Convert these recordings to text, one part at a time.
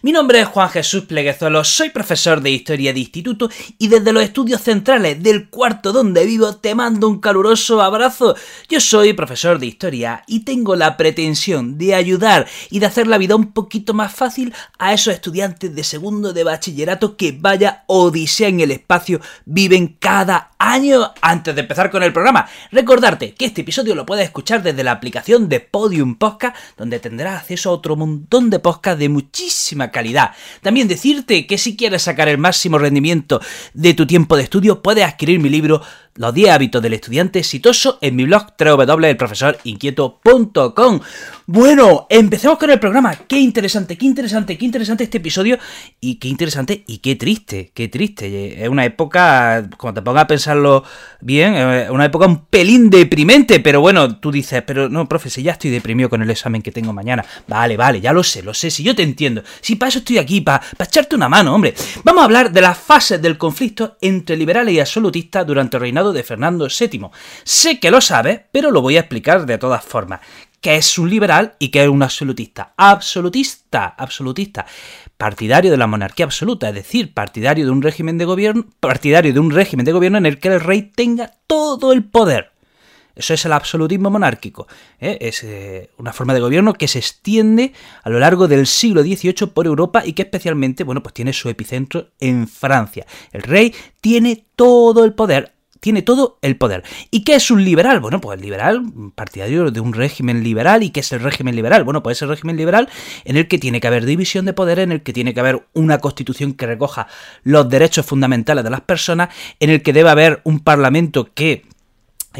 Mi nombre es Juan Jesús Pleguezuelo, soy profesor de Historia de Instituto y desde los estudios centrales del cuarto donde vivo te mando un caluroso abrazo. Yo soy profesor de Historia y tengo la pretensión de ayudar y de hacer la vida un poquito más fácil a esos estudiantes de segundo de bachillerato que vaya odisea en el espacio viven cada año. Antes de empezar con el programa, recordarte que este episodio lo puedes escuchar desde la aplicación de Podium Podcast, donde tendrás acceso a otro montón de podcasts de muchísima calidad. También decirte que si quieres sacar el máximo rendimiento de tu tiempo de estudio, puedes adquirir mi libro Los 10 hábitos del estudiante exitoso en mi blog www.elprofesorinquieto.com. Bueno, empecemos con el programa. Qué interesante, qué interesante, qué interesante este episodio y qué interesante y qué triste, qué triste. Es una época, como te pongas a pensarlo bien, es una época un pelín deprimente, pero bueno, tú dices, pero no, profe, si ya estoy deprimido con el examen que tengo mañana. Vale, vale, ya lo sé, lo sé, si yo te entiendo. Si para eso estoy aquí, para, echarte una mano, hombre. Vamos a hablar de las fases del conflicto entre liberales y absolutistas durante el reinado de Fernando VII. Sé que lo sabes, pero lo voy a explicar de todas formas. ¿Qué es un liberal y qué es un absolutista? Absolutista, absolutista partidario de la monarquía absoluta, es decir, partidario de un régimen de gobierno, partidario de un régimen de gobierno en el que el rey tenga todo el poder. Eso es el absolutismo monárquico. ¿eh? Es eh, una forma de gobierno que se extiende a lo largo del siglo XVIII por Europa y que especialmente, bueno, pues tiene su epicentro en Francia. El rey tiene todo el poder, tiene todo el poder. ¿Y qué es un liberal? Bueno, pues el liberal, partidario de un régimen liberal. ¿Y qué es el régimen liberal? Bueno, pues es el régimen liberal en el que tiene que haber división de poder, en el que tiene que haber una constitución que recoja los derechos fundamentales de las personas, en el que debe haber un parlamento que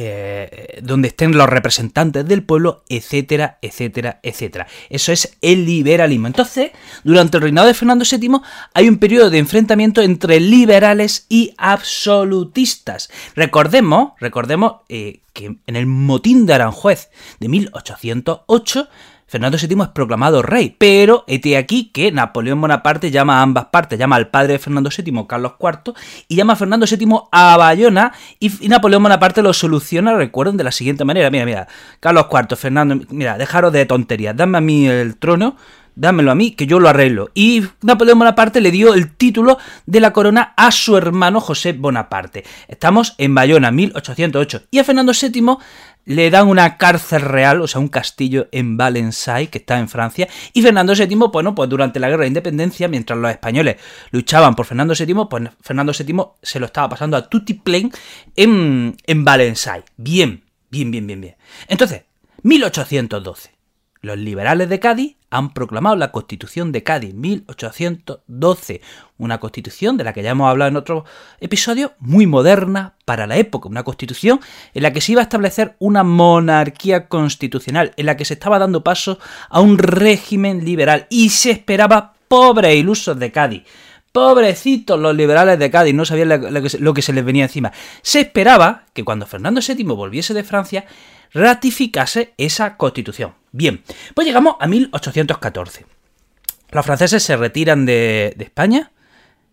eh, donde estén los representantes del pueblo, etcétera, etcétera, etcétera. Eso es el liberalismo. Entonces, durante el reinado de Fernando VII hay un periodo de enfrentamiento entre liberales y absolutistas. Recordemos, recordemos eh, que en el motín de Aranjuez de 1808 Fernando VII es proclamado rey, pero este aquí que Napoleón Bonaparte llama a ambas partes, llama al padre de Fernando VII, Carlos IV, y llama a Fernando VII a Bayona, y, Napoleón Bonaparte lo soluciona, recuerden, de la siguiente manera, mira, mira, Carlos IV, Fernando, mira, dejaros de tonterías, dame a mí el trono, dámelo a mí, que yo lo arreglo. Y Napoleón Bonaparte le dio el título de la corona a su hermano José Bonaparte. Estamos en Bayona, 1808. Y a Fernando VII le dan una cárcel real, o sea, un castillo en Valensay, que está en Francia, y Fernando VII, bueno, pues durante la guerra de independencia, mientras los españoles luchaban por Fernando VII, pues Fernando VII se lo estaba pasando a Tutiplen en, en Valensay. Bien, bien, bien, bien, bien. Entonces, 1812. Los liberales de Cádiz han proclamado la Constitución de Cádiz 1812, una constitución de la que ya hemos hablado en otro episodio, muy moderna para la época, una constitución en la que se iba a establecer una monarquía constitucional, en la que se estaba dando paso a un régimen liberal y se esperaba pobres ilusos de Cádiz. Pobrecitos los liberales de Cádiz, no sabían lo que se les venía encima. Se esperaba que cuando Fernando VII volviese de Francia, ratificase esa constitución. Bien, pues llegamos a 1814. Los franceses se retiran de, España,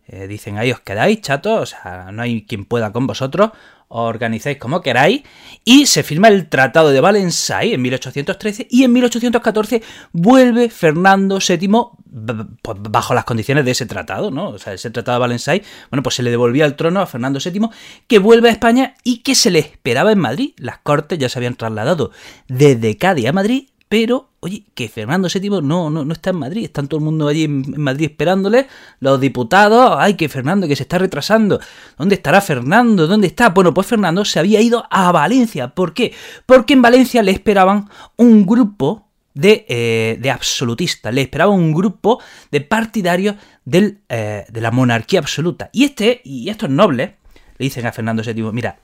eh, dicen ahí os quedáis, chatos, o sea, no hay quien pueda con vosotros, os organizáis como queráis, y se firma el Tratado de Valensay en 1813, y en 1814 vuelve Fernando VII pues, bajo las condiciones de ese tratado, ¿no? O sea, ese Tratado de Valensay, bueno, pues se le devolvía el trono a Fernando VII, que vuelve a España y que se le esperaba en Madrid. Las cortes ya se habían trasladado desde Cádiz a Madrid pero, oye, que Fernando VII no, no, no está en Madrid, está todo el mundo allí en Madrid esperándole, los diputados, ay, que Fernando, que se está retrasando, ¿dónde estará Fernando? ¿Dónde está? Bueno, pues Fernando se había ido a Valencia, ¿por qué? Porque en Valencia le esperaban un grupo de, eh, absolutistas, le esperaba un grupo de partidarios eh, de la monarquía absoluta. Y este, y estos nobles, le dicen a Fernando VII, mira,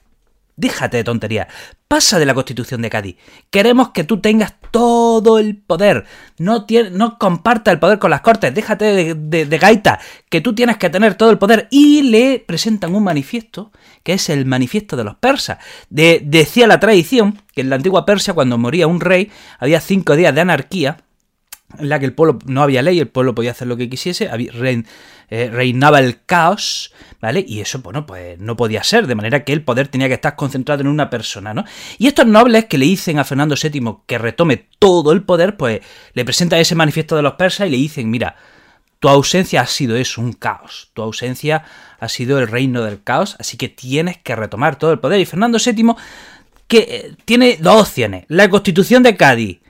Déjate de tonterías. Pasa de la Constitución de Cádiz. Queremos que tú tengas todo el poder. No, no comparta el poder con las Cortes. Déjate de, gaita. Que tú tienes que tener todo el poder. Y le presentan un manifiesto, que es el manifiesto de los persas. decía la tradición que en la antigua Persia, cuando moría un rey, había cinco días de anarquía en la que el pueblo no había ley, el pueblo podía hacer lo que quisiese, eh, reinaba el caos, ¿vale? Y eso, bueno, pues no podía ser, de manera que el poder tenía que estar concentrado en una persona, ¿no? Y estos nobles que le dicen a Fernando VII que retome todo el poder, pues le presentan ese manifiesto de los persas y le dicen, mira, tu ausencia ha sido eso, un caos, tu ausencia ha sido el reino del caos, así que tienes que retomar todo el poder. Y Fernando VII que eh, tiene dos opciones, la constitución de Cádiz,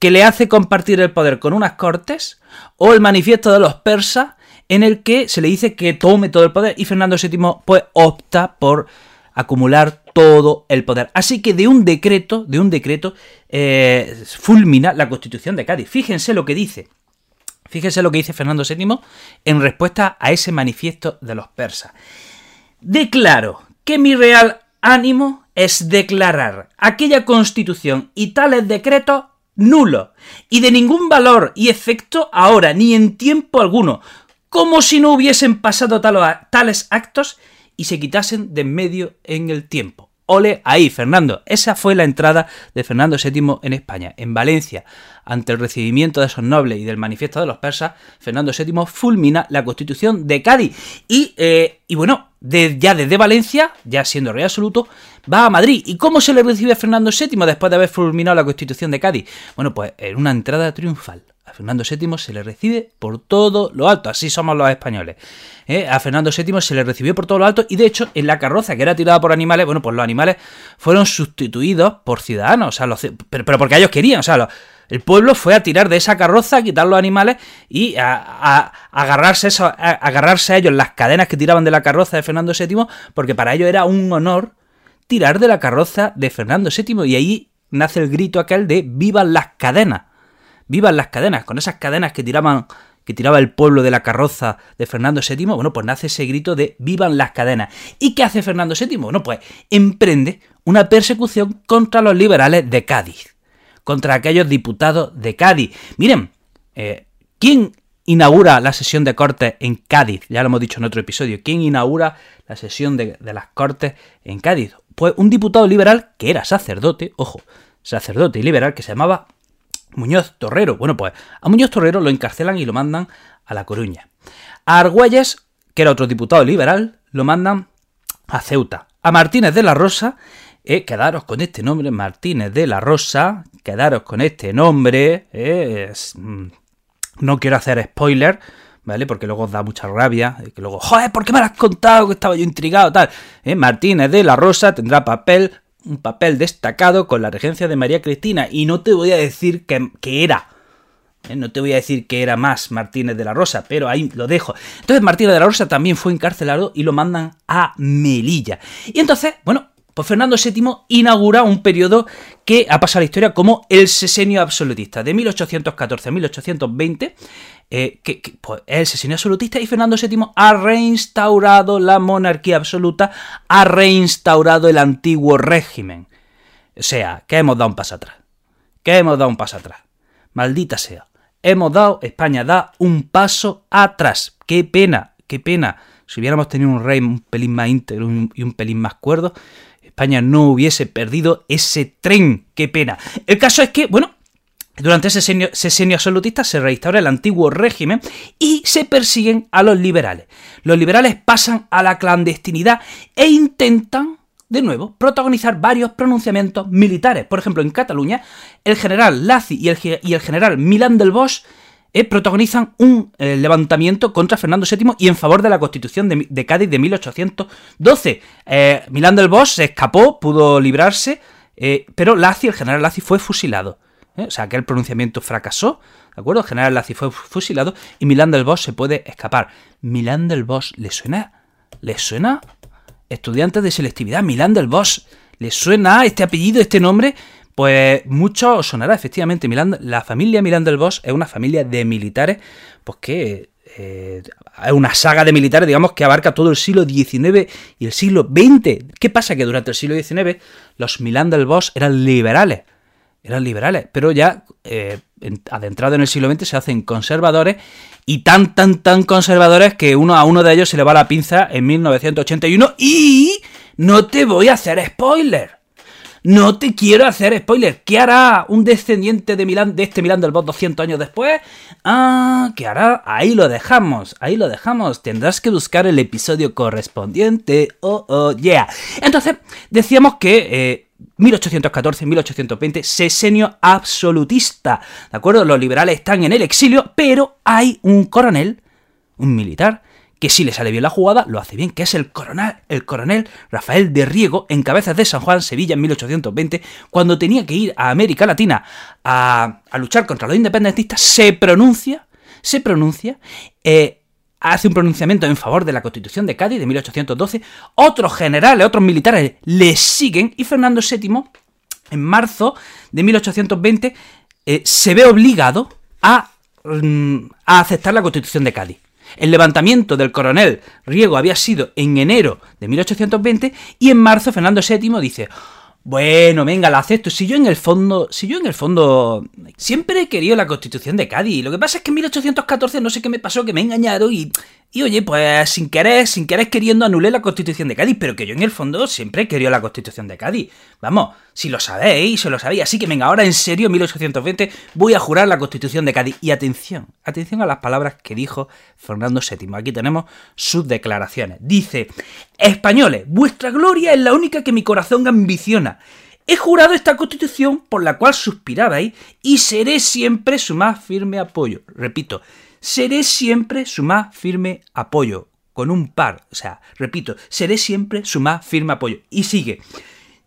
que le hace compartir el poder con unas cortes, o el manifiesto de los persas, en el que se le dice que tome todo el poder, y Fernando VII pues opta por acumular todo el poder. Así que de un decreto, de un decreto, eh, fulmina la constitución de Cádiz. Fíjense lo que dice. Fíjense lo que dice Fernando VII en respuesta a ese manifiesto de los persas. Declaro que mi real ánimo es declarar aquella constitución y tales decretos nulo, y de ningún valor y efecto ahora, ni en tiempo alguno, como si no hubiesen pasado tales actos y se quitasen de en medio en el tiempo. Ole ahí, Fernando. Esa fue la entrada de Fernando VII en España. En Valencia, ante el recibimiento de esos nobles y del manifiesto de los persas, Fernando VII fulmina la constitución de Cádiz. Y, eh, bueno, ya desde Valencia, ya siendo rey absoluto, va a Madrid. ¿Y cómo se le recibe a Fernando VII después de haber fulminado la constitución de Cádiz? Bueno, pues en una entrada triunfal. A Fernando VII se le recibe por todo lo alto, así somos los españoles. ¿eh? A Fernando VII se le recibió por todo lo alto y de hecho en la carroza que era tirada por animales, bueno, pues los animales fueron sustituidos por ciudadanos, o sea, los, pero, porque ellos querían, o sea, el pueblo fue a tirar de esa carroza, a quitar los animales y a, agarrarse, a, agarrarse a ellos las cadenas que tiraban de la carroza de Fernando VII, porque para ellos era un honor tirar de la carroza de Fernando VII y ahí nace el grito aquel de ¡Vivan las cadenas! Vivan las cadenas, con esas cadenas que tiraban que tiraba el pueblo de la carroza de Fernando VII, bueno, pues nace ese grito de vivan las cadenas. ¿Y qué hace Fernando VII? Bueno, pues emprende una persecución contra los liberales de Cádiz, contra aquellos diputados de Cádiz. Miren, eh, ¿quién inaugura la sesión de cortes en Cádiz? Ya lo hemos dicho en otro episodio. ¿Quién inaugura la sesión de, de las cortes en Cádiz? Pues un diputado liberal que era sacerdote, ojo, sacerdote y liberal que se llamaba Muñoz Torrero. Bueno, pues a Muñoz Torrero lo encarcelan y lo mandan a La Coruña. A Argüelles, que era otro diputado liberal, lo mandan a Ceuta. A Martínez de la Rosa, eh, quedaros con este nombre, Martínez de la Rosa, quedaros con este nombre, eh, mm, no quiero hacer spoiler, ¿vale? Porque luego os da mucha rabia, que luego, joder, ¿por qué me lo has contado? Que estaba yo intrigado, tal. Eh, Martínez de la Rosa tendrá papel un papel destacado con la regencia de María Cristina y no te voy a decir que, era. ¿eh? No te voy a decir que era más Martínez de la Rosa, pero ahí lo dejo. Entonces Martínez de la Rosa también fue encarcelado y lo mandan a Melilla. Y entonces, bueno, pues Fernando VII inaugura un periodo que ha pasado a la historia como el sesenio absolutista, de 1814 a 1820, eh, que, pues, es el sesenio absolutista y Fernando VII ha reinstaurado la monarquía absoluta, ha reinstaurado el antiguo régimen. O sea, que hemos dado un paso atrás. Que hemos dado un paso atrás. Maldita sea. Hemos dado, España da un paso atrás. Qué pena, qué pena. Si hubiéramos tenido un rey un pelín más íntegro y un pelín más cuerdo, España no hubiese perdido ese tren. Qué pena. El caso es que, bueno, durante ese sesenio, absolutista se reinstaura el antiguo régimen y se persiguen a los liberales. Los liberales pasan a la clandestinidad e intentan, de nuevo, protagonizar varios pronunciamientos militares. Por ejemplo, en Cataluña, el general Lazi y el, y el general Milán del Bosch eh, protagonizan un eh, levantamiento contra Fernando VII y en favor de la Constitución de, Cádiz de 1812. Eh, Milán del Bosch se escapó, pudo librarse, pero Lazi, el general Lazi, fue fusilado. O sea, que el pronunciamiento fracasó, ¿de acuerdo? El general Lazi fue fusilado y Milán del Bosch se puede escapar. Milán del Bosch, ¿le suena? ¿Le suena? Estudiantes de selectividad, Milán del Bosch. ¿Le suena este apellido, este nombre? Pues mucho sonará, efectivamente. Milán, la familia Milán del Bosch es una familia de militares pues que eh, una saga de militares, digamos, que abarca todo el siglo XIX y el siglo XX. ¿Qué pasa? Que durante el siglo XIX los Milán del Bosch eran liberales. Eran liberales, pero ya eh, adentrado en el siglo XX se hacen conservadores y tan, tan, tan conservadores que uno a uno de ellos se le va la pinza en 1981 y no te voy a hacer spoiler. No te quiero hacer spoiler. ¿Qué hará un descendiente de Milán, de este Milán del Bosch 200 años después? Ah, ¿qué hará? Ahí lo dejamos, ahí lo dejamos. Tendrás que buscar el episodio correspondiente. Oh, oh, yeah. Entonces, decíamos que 1814-1820, eh, sesenio absolutista. ¿De acuerdo? Los liberales están en el exilio, pero hay un coronel, un militar, que si le sale bien la jugada, lo hace bien, que es el coronel, el coronel Rafael de Riego, en Cabezas de San Juan, Sevilla, en 1820, cuando tenía que ir a América Latina a, luchar contra los independentistas, se pronuncia, se pronuncia, eh, hace un pronunciamiento en favor de la Constitución de Cádiz de 1812, otros generales, otros militares le siguen y Fernando VII, en marzo de 1820, eh, se ve obligado a, mm, a aceptar la Constitución de Cádiz. El levantamiento del coronel Riego había sido en enero de 1820 y en marzo Fernando VII dice, bueno, venga, la acepto. Si yo en el fondo, si yo en el fondo siempre he querido la Constitución de Cádiz. Lo que pasa es que en 1814 no sé qué me pasó, que me he engañado y y oye, pues sin querer, sin querer queriendo anulé la Constitución de Cádiz, pero que yo en el fondo siempre he querido la Constitución de Cádiz. Vamos, si lo sabéis, si lo sabéis. Así que venga, ahora en serio, 1820, voy a jurar la Constitución de Cádiz. Y atención, atención a las palabras que dijo Fernando VII. Aquí tenemos sus declaraciones. Dice, españoles, vuestra gloria es la única que mi corazón ambiciona. He jurado esta constitución por la cual suspirabais y seré siempre su más firme apoyo. Repito, seré siempre su más firme apoyo, con un par, o sea, repito, seré siempre su más firme apoyo. Y sigue,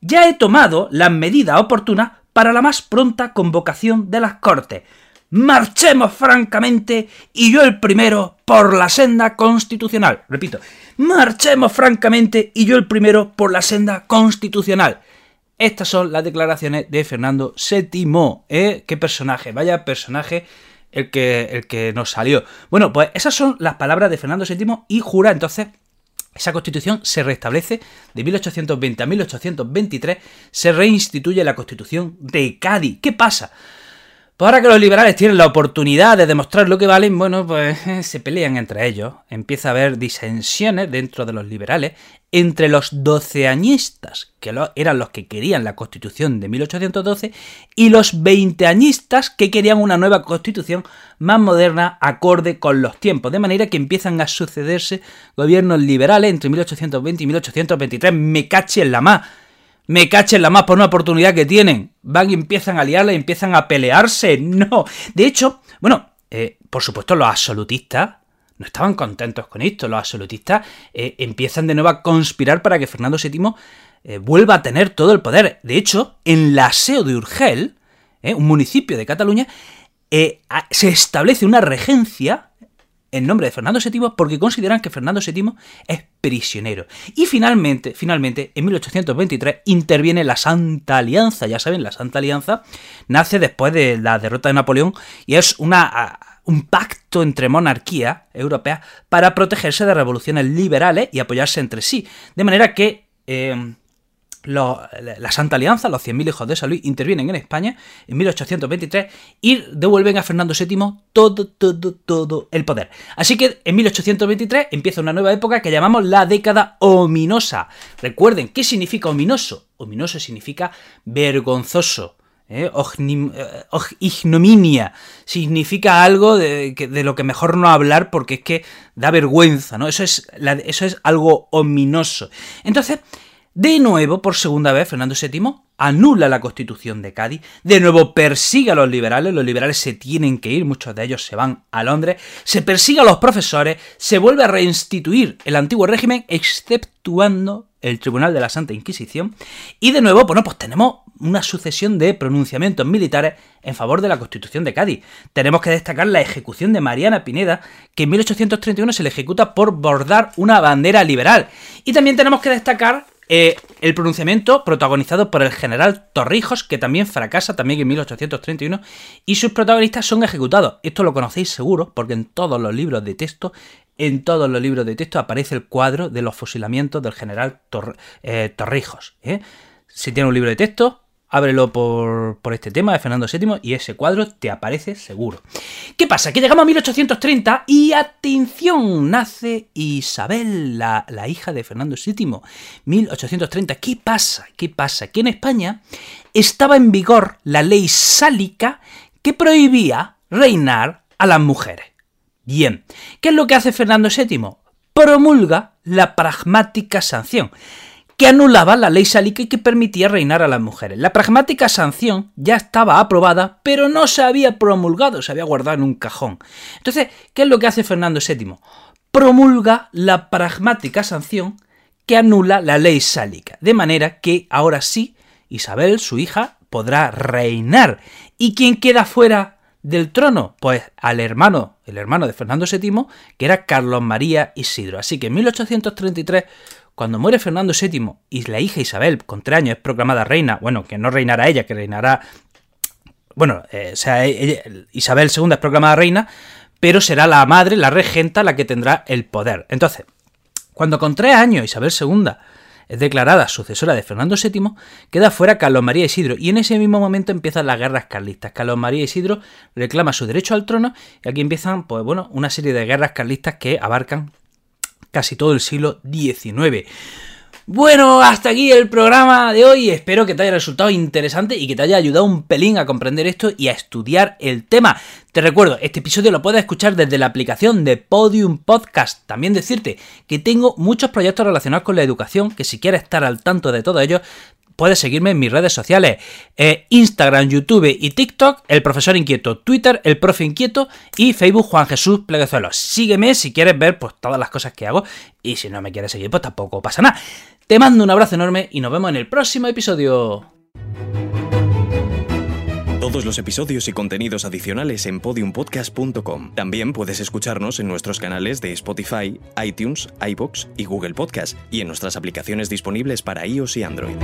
ya he tomado las medidas oportunas para la más pronta convocación de las Cortes. Marchemos francamente y yo el primero por la senda constitucional. Repito, marchemos francamente y yo el primero por la senda constitucional. Estas son las declaraciones de Fernando VII. ¿eh? ¿Qué personaje? Vaya personaje el que, el que nos salió. Bueno, pues esas son las palabras de Fernando VII y jura entonces esa constitución se restablece de 1820 a 1823, se reinstituye la constitución de Cádiz. ¿Qué pasa? Pues ahora que los liberales tienen la oportunidad de demostrar lo que valen, bueno, pues se pelean entre ellos. Empieza a haber disensiones dentro de los liberales entre los doceañistas, que eran los que querían la constitución de 1812, y los veinteañistas que querían una nueva constitución más moderna acorde con los tiempos. De manera que empiezan a sucederse gobiernos liberales entre 1820 y 1823. Me cache en la más me cachen la más por una oportunidad que tienen. Van y empiezan a liarla y empiezan a pelearse. No. De hecho, bueno, eh, por supuesto, los absolutistas no estaban contentos con esto. Los absolutistas eh, empiezan de nuevo a conspirar para que Fernando VII eh, vuelva a tener todo el poder. De hecho, en la SEO de Urgel, un municipio de Cataluña, se establece una regencia en nombre de Fernando VII porque consideran que Fernando VII es prisionero. Y finalmente, finalmente, en 1823 interviene la Santa Alianza. Ya saben, la Santa Alianza nace después de la derrota de Napoleón y es una, un pacto entre monarquías europeas para protegerse de revoluciones liberales y apoyarse entre sí. De manera que... Eh, la Santa Alianza, los 100.000 hijos de San Luis, intervienen en España en 1823 y devuelven a Fernando VII todo, todo, todo el poder. Así que en 1823 empieza una nueva época que llamamos la década ominosa. Recuerden, ¿qué significa ominoso? Ominoso significa vergonzoso. ¿eh? eh ignominia significa algo de, de, lo que mejor no hablar porque es que da vergüenza, ¿no? Eso es, eso es algo ominoso. Entonces, de nuevo, por segunda vez, Fernando VII anula la constitución de Cádiz, de nuevo persigue a los liberales, los liberales se tienen que ir, muchos de ellos se van a Londres, se persigue a los profesores, se vuelve a reinstituir el antiguo régimen, exceptuando el Tribunal de la Santa Inquisición, y de nuevo, bueno, pues tenemos una sucesión de pronunciamientos militares en favor de la Constitución de Cádiz. Tenemos que destacar la ejecución de Mariana Pineda, que en 1831 se le ejecuta por bordar una bandera liberal. Y también tenemos que destacar Eh, el pronunciamiento protagonizado por el general Torrijos, que también fracasa también en 1831, y sus protagonistas son ejecutados. Esto lo conocéis seguro, porque en todos los libros de texto, en todos los libros de texto aparece el cuadro de los fusilamientos del general eh, Torrijos. ¿eh? Si tiene un libro de texto, ábrelo por, este tema de Fernando VII y ese cuadro te aparece seguro. ¿Qué pasa? Que llegamos a 1830 y atención, nace Isabel, la, la hija de Fernando VII. 1830. ¿Qué pasa? ¿Qué pasa? Que en España estaba en vigor la ley sálica que prohibía reinar a las mujeres. Bien, ¿qué es lo que hace Fernando VII? Promulga la pragmática sanción que anulaba la ley sálica y que permitía reinar a las mujeres. La pragmática sanción ya estaba aprobada, pero no se había promulgado, se había guardado en un cajón. Entonces, ¿qué es lo que hace Fernando VII? Promulga la pragmática sanción que anula la ley sálica, de manera que ahora sí, Isabel, su hija, podrá reinar. ¿Y quién queda fuera del trono? Pues al hermano, el hermano de Fernando VII, que era Carlos María Isidro. Así que en 1833 cuando muere Fernando VII y la hija Isabel, con tres años, es proclamada reina, bueno, que no reinará ella, que reinará. Bueno, eh, o sea, Isabel II es proclamada reina, pero será la madre, la regenta, la que tendrá el poder. Entonces, cuando con tres años Isabel II es declarada sucesora de Fernando VII, queda fuera Carlos María Isidro y en ese mismo momento empiezan las guerras carlistas. Carlos María Isidro reclama su derecho al trono y aquí empiezan, pues bueno, una serie de guerras carlistas que abarcan casi todo el siglo XIX. Bueno, hasta aquí el programa de hoy. Espero que te haya resultado interesante y que te haya ayudado un pelín a comprender esto y a estudiar el tema. Te recuerdo, este episodio lo puedes escuchar desde la aplicación de Podium Podcast. También decirte que tengo muchos proyectos relacionados con la educación, que si quieres estar al tanto de todo ello, puedes seguirme en mis redes sociales, eh, Instagram, YouTube y TikTok, el profesor inquieto, Twitter, el profe inquieto y Facebook Juan Jesús Pleguezuelos. Sígueme si quieres ver pues, todas las cosas que hago y si no me quieres seguir pues tampoco pasa nada. Te mando un abrazo enorme y nos vemos en el próximo episodio. Todos los episodios y contenidos adicionales en podiumpodcast.com. También puedes escucharnos en nuestros canales de Spotify, iTunes, iBox y Google Podcast y en nuestras aplicaciones disponibles para iOS y Android.